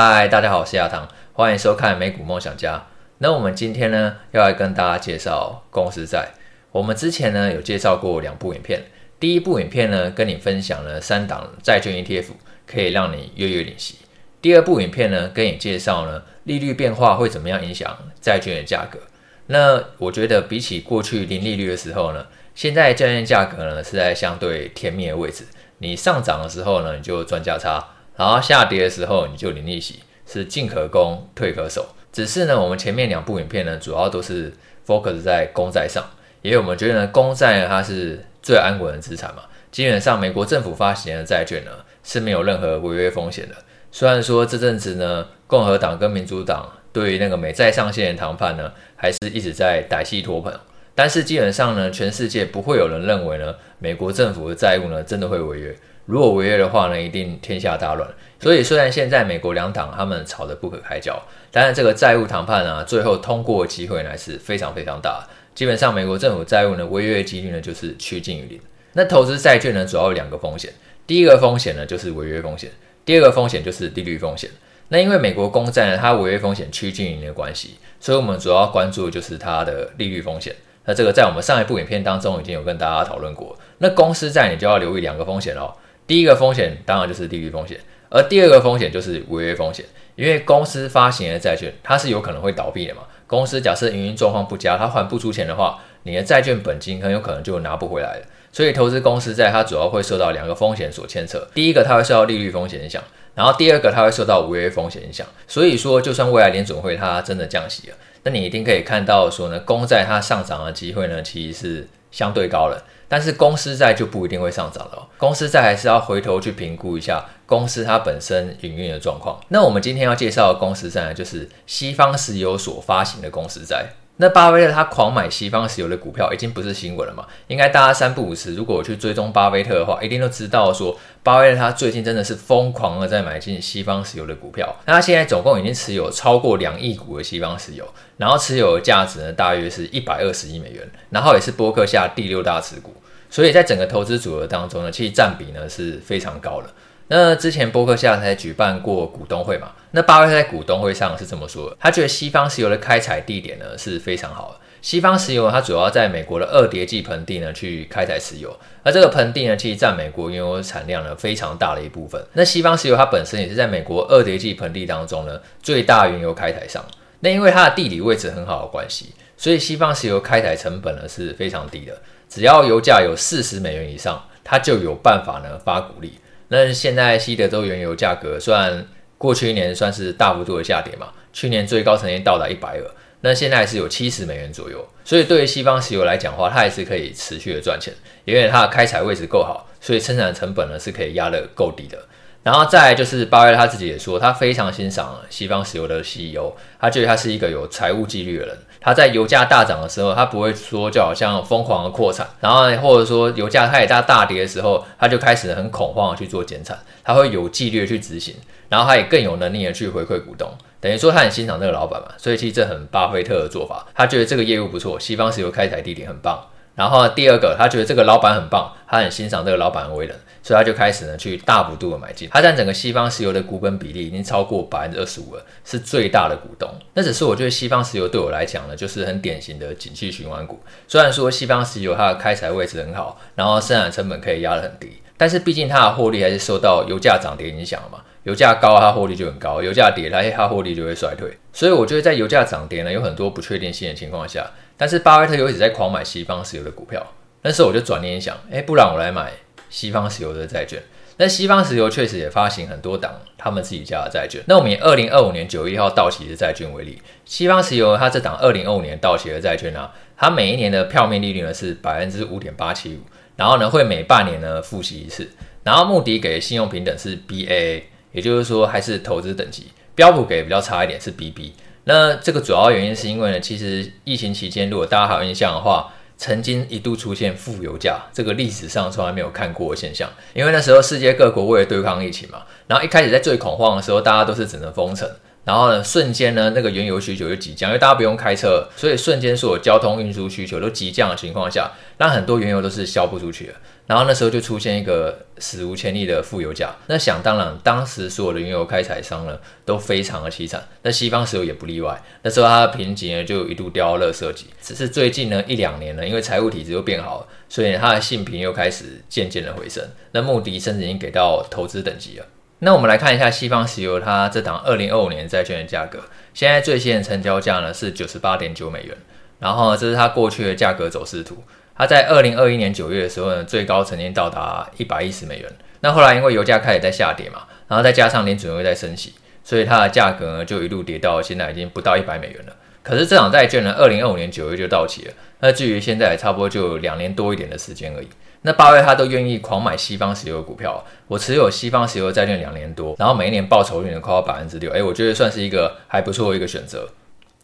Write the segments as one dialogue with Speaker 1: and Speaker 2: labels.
Speaker 1: 嗨，大家好，我是亚堂，欢迎收看美股梦想家。那我们今天呢，要来跟大家介绍公司债。我们之前呢有介绍过两部影片，第一部影片呢跟你分享了三档债券 ETF 可以让你月月领息。第二部影片呢跟你介绍呢利率变化会怎么样影响债券的价格。那我觉得比起过去零利率的时候呢，现在债券价格呢是在相对甜蜜的位置。你上涨的时候呢，你就赚价差。然后下跌的时候，你就领利息，是进可攻，退可守。只是呢，我们前面两部影片呢，主要都是 focus 在公债上，因为我们觉得呢，公债，它是最安稳的资产嘛。基本上，美国政府发行的债券呢，是没有任何违约风险的。虽然说这阵子呢，共和党跟民主党对于那个美债上限的谈判呢，还是一直在歹戏拖棚。但是基本上呢，全世界不会有人认为呢，美国政府的债务呢，真的会违约。如果违约的话呢，一定天下大乱。所以虽然现在美国两党他们吵得不可开交，但是这个债务谈判啊，最后通过机会呢是非常非常大。基本上美国政府债务呢违约的几率呢就是趋近于零。那投资债券呢主要有两个风险，第一个风险呢就是违约风险，第二个风险就是利率风险。那因为美国公债呢它违约风险趋近于零的关系，所以我们主要关注的就是它的利率风险。那这个在我们上一部影片当中已经有跟大家讨论过。那公司债你就要留意两个风险喽。第一个风险当然就是利率风险，而第二个风险就是违约风险。因为公司发行的债券，它是有可能会倒闭的嘛。公司假设营运状况不佳，它还不出钱的话，你的债券本金很有可能就拿不回来了。所以投资公司债，它主要会受到两个风险所牵扯。第一个，它会受到利率风险影响；然后第二个，它会受到违约风险影响。所以说，就算未来联准会它真的降息了，那你一定可以看到说呢，公债它上涨的机会呢，其实是相对高了。但是公司债就不一定会上涨了，公司债还是要回头去评估一下公司它本身营运的状况。那我们今天要介绍的公司债呢，就是西方石油所发行的公司债。那巴菲特他狂买西方石油的股票，已经不是新闻了嘛？应该大家三不五时，如果我去追踪巴菲特的话，一定都知道说，巴菲特他最近真的是疯狂的在买进西方石油的股票。那他现在总共已经持有超过两亿股的西方石油，然后持有的价值呢，大约是一百二十亿美元，然后也是波克夏第六大持股。所以在整个投资组合当中呢，其实占比呢是非常高的。那之前波克夏才举办过股东会嘛，那巴菲特在股东会上是这么说的，他觉得西方石油的开采地点呢是非常好的。西方石油它主要在美国的二叠纪盆地呢去开采石油，而这个盆地呢其实占美国原油产量呢非常大的一部分。那西方石油它本身也是在美国二叠纪盆地当中呢最大原油开采商。那因为它的地理位置很好的关系，所以西方石油开采成本呢是非常低的。只要油价有四十美元以上，它就有办法呢发股利。那现在西德州原油价格虽然过去一年算是大幅度的下跌嘛，去年最高曾经到达一百二，那现在是有七十美元左右。所以对于西方石油来讲的话，它还是可以持续的赚钱，因为它的开采位置够好，所以生产成本呢是可以压得够低的。然后再就是巴菲特他自己也说，他非常欣赏西方石油的 CEO，他觉得他是一个有财务纪律的人。他在油价大涨的时候，他不会说就好像疯狂的扩产，然后或者说油价太大大跌的时候，他就开始很恐慌的去做减产。他会有纪律去执行，然后他也更有能力的去回馈股东。等于说他很欣赏这个老板嘛，所以其实这很巴菲特的做法。他觉得这个业务不错，西方石油开采地点很棒。然后第二个，他觉得这个老板很棒，他很欣赏这个老板的为人，所以他就开始呢去大幅度的买进。他占整个西方石油的股本比例已经超过百分之二十五了，是最大的股东。那只是我觉得西方石油对我来讲呢，就是很典型的景气循环股。虽然说西方石油它的开采位置很好，然后生产成本可以压得很低，但是毕竟它的获利还是受到油价涨跌影响嘛。油价高，它获利就很高；油价跌，它它获利就会衰退。所以我觉得在油价涨跌呢，有很多不确定性的情况下。但是巴菲特又一直在狂买西方石油的股票，那时候我就转念一想，哎，不然我来买西方石油的债券。那西方石油确实也发行很多档他们自己家的债券。那我们以二零二五年九月一号到期的债券为例，西方石油它这档二零二五年到期的债券呢、它每一年的票面利率呢是百分之五点八七五，然后呢会每半年呢付息一次，然后穆迪给的信用评等是 Baa，也就是说还是投资等级，标普给比较差一点是 BB。那这个主要原因是因为呢，其实疫情期间，如果大家还有印象的话，曾经一度出现负油价，这个历史上从来没有看过的现象。因为那时候世界各国为了对抗疫情嘛，然后一开始在最恐慌的时候，大家都是只能封城，然后呢，瞬间呢，那个原油需求就急降，因为大家不用开车，所以瞬间所有交通运输需求都急降的情况下，让很多原油都是销不出去了。然后那时候就出现一个史无前例的负油价。那想当然，当时所有的原油开采商呢都非常的凄惨，那西方石油也不例外。那时候它的评级呢就一度掉到垃圾级。只是最近呢一两年呢，因为财务体制又变好了，所以它的信评又开始渐渐的回升。那穆迪甚至已经给到投资等级了。那我们来看一下西方石油它这档二零二五年债券的价格，现在最新的成交价呢是九十八点九美元。然后这是它过去的价格走势图，它在二零二一年九月的时候呢，最高曾经到达一百一十美元。那后来因为油价开始在下跌嘛，然后再加上联准会在升息，所以它的价格呢就一路跌到现在已经不到一百美元了。可是这档债券呢，二零二五年九月就到期了，那距离现在差不多就两年多一点的时间而已。那八月他都愿意狂买西方石油的股票，我持有西方石油债券两年多，然后每一年报酬率能快到百分之六，哎，我觉得算是一个还不错的一个选择。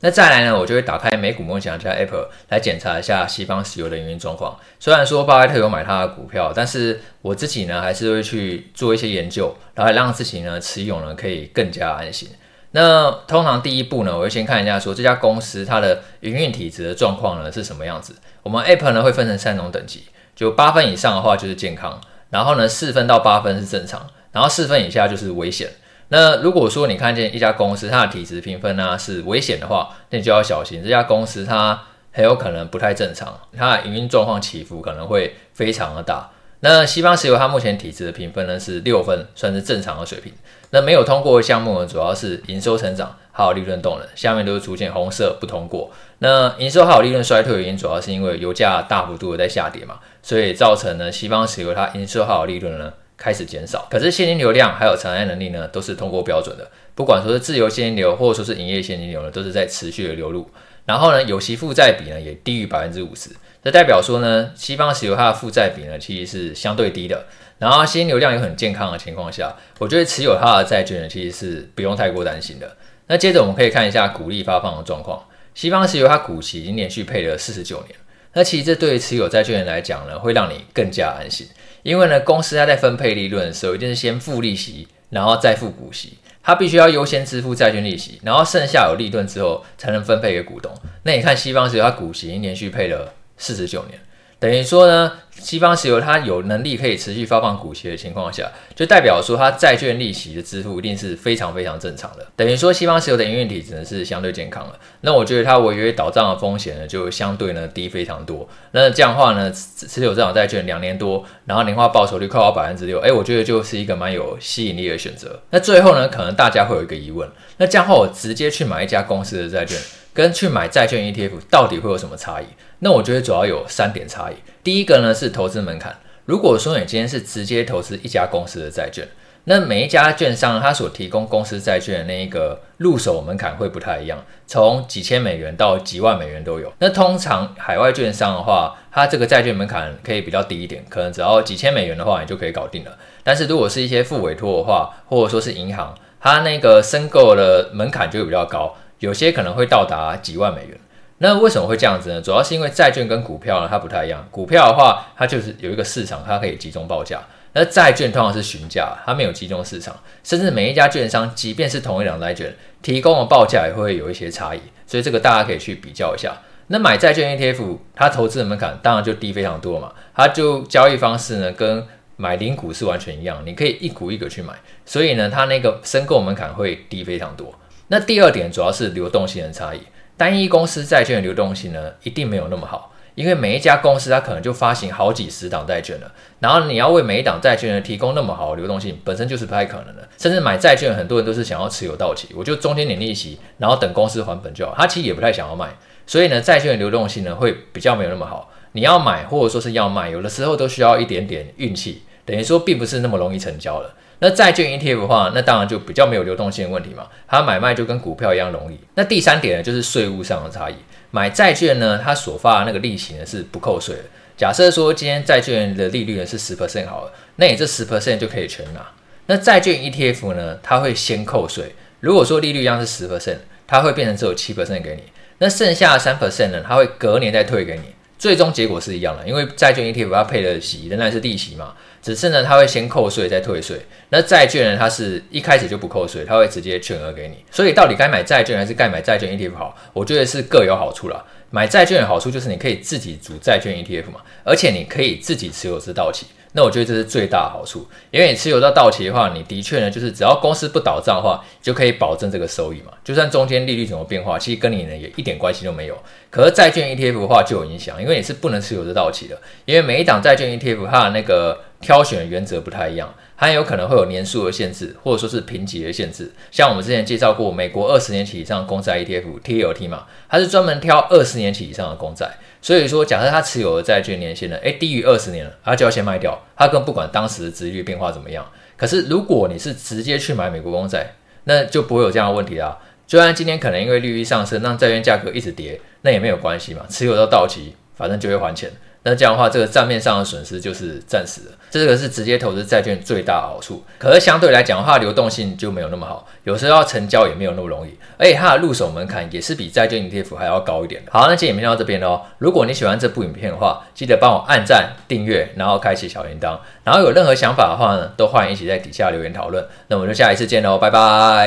Speaker 1: 那再来呢，我就会打开美股梦想家 App 来检查一下西方石油的营运状况。虽然说巴菲特有买他的股票，但是我自己呢还是会去做一些研究，然后让自己呢持有呢可以更加安心。那通常第一步呢，我会先看一下说这家公司它的营运体质的状况呢是什么样子。我们 App 呢会分成三种等级，就八分以上的话就是健康，然后呢四分到八分是正常，然后四分以下就是危险。那如果说你看见一家公司它的体质评分呢是危险的话，那你就要小心，这家公司它很有可能不太正常，它的营运状况起伏可能会非常的大。那西方石油它目前体质的评分呢是六分，算是正常的水平。那没有通过的项目呢，主要是营收成长还有利润动能，下面都是出现红色不通过。那营收还有利润衰退的原因，主要是因为油价大幅度的在下跌嘛，所以造成呢西方石油它营收还有利润呢。开始减少，可是现金流量还有偿债能力呢，都是通过标准的。不管说是自由现金流，或者说是营业现金流呢，都是在持续的流入。然后呢，有息负债比呢也低于百分之五十，这代表说呢，西方石油它的负债比呢其实是相对低的。然后现金流量又很健康的情况下，我觉得持有它的债券呢其实是不用太过担心的。那接着我们可以看一下股利发放的状况，西方石油它股息已经连续配了四十九年。那其实这对于持有债券人来讲呢，会让你更加安心。因为呢，公司它在分配利润的时候，一定是先付利息，然后再付股息。它必须要优先支付债券利息，然后剩下有利润之后，才能分配给股东。那你看，西方石油它股息已经连续配了四十九年。等于说呢，西方石油它有能力可以持续发放股息的情况下，就代表说它债券利息的支付一定是非常非常正常的。等于说西方石油的营运体质呢是相对健康的。那我觉得它违约倒账的风险呢就相对呢低非常多。那这样的话呢，持有这档债券两年多，然后年化报酬率快到百分之六，哎，我觉得就是一个蛮有吸引力的选择。那最后呢，可能大家会有一个疑问，那这样的话我直接去买一家公司的债券，跟去买债券 ETF 到底会有什么差异？那我觉得主要有三点差异。第一个呢是投资门槛。如果说你今天是直接投资一家公司的债券，那每一家券商它所提供公司债券的那一个入手门槛会不太一样，从几千美元到几万美元都有。那通常海外券商的话，它这个债券门槛可以比较低一点，可能只要几千美元的话，你就可以搞定了。但是如果是一些副委托的话，或者说是银行，它那个申购的门槛就会比较高。有些可能会到达几万美元，那为什么会这样子呢？主要是因为债券跟股票呢，它不太一样。股票的话，它就是有一个市场，它可以集中报价；那债券通常是询价，它没有集中市场，甚至每一家券商，即便是同一档债券，提供的报价也会有一些差异。所以这个大家可以去比较一下。那买债券 ETF，它投资的门槛当然就低非常多嘛。它就交易方式呢，跟买零股是完全一样，你可以一股一个去买，所以呢，它那个申购门槛会低非常多。那第二点主要是流动性的差异，单一公司债券的流动性呢，一定没有那么好，因为每一家公司它可能就发行好几十档债券了，然后你要为每一档债券呢提供那么好的流动性，本身就是不太可能的。甚至买债券，很多人都是想要持有到期，我就中间领利息，然后等公司还本就好，他其实也不太想要卖，所以呢，债券的流动性呢会比较没有那么好。你要买或者说是要卖，有的时候都需要一点点运气，等于说并不是那么容易成交了。那债券 ETF 的话，那当然就比较没有流动性的问题嘛，它买卖就跟股票一样容易。那第三点呢，就是税务上的差异。买债券呢，它所发的那个利息呢是不扣税的。假设说今天债券的利率呢是十 percent 好了，那你这十 percent 就可以全拿。那债券 ETF 呢，它会先扣税。如果说利率一样是十 percent，它会变成只有七 percent 给你，那剩下的三 percent 呢，它会隔年再退给你。最终结果是一样的，因为债券 ETF 它配的息仍然是利息嘛。只是呢，它会先扣税再退税。那债券呢，它是一开始就不扣税，它会直接全额给你。所以到底该买债券还是该买债券 ETF 好？我觉得是各有好处啦。买债券的好处就是你可以自己组债券 ETF 嘛，而且你可以自己持有至到期。那我觉得这是最大的好处，因为你持有到到期的话，你的确呢，就是只要公司不倒账的话，就可以保证这个收益嘛。就算中间利率怎么变化，其实跟你呢也一点关系都没有。可是债券 ETF 的话就有影响，因为你是不能持有这到期的，因为每一档债券 ETF 它的那个挑选原则不太一样。还有可能会有年数的限制，或者说是评级的限制。像我们之前介绍过美国二十年期以上公债 ETF TLT 嘛，它是专门挑二十年期以上的公债。所以说，假设他持有的债券年限呢，诶低于二十年了，他就要先卖掉，他更不管当时的殖率变化怎么样。可是如果你是直接去买美国公债，那就不会有这样的问题啦。就算今天可能因为利率上升，让债券价格一直跌，那也没有关系嘛，持有到到期，反正就会还钱。那这样的话，这个账面上的损失就是暂时的，这个是直接投资债券最大的好处。可是相对来讲的话，流动性就没有那么好，有时候要成交也没有那么容易，而且它的入手门槛也是比债券 ETF 还要高一点的。好，那今天影片到这边喽。如果你喜欢这部影片的话，记得帮我按赞、订阅，然后开启小铃铛。然后有任何想法的话呢，都欢迎一起在底下留言讨论。那我们就下一次见喽，拜拜。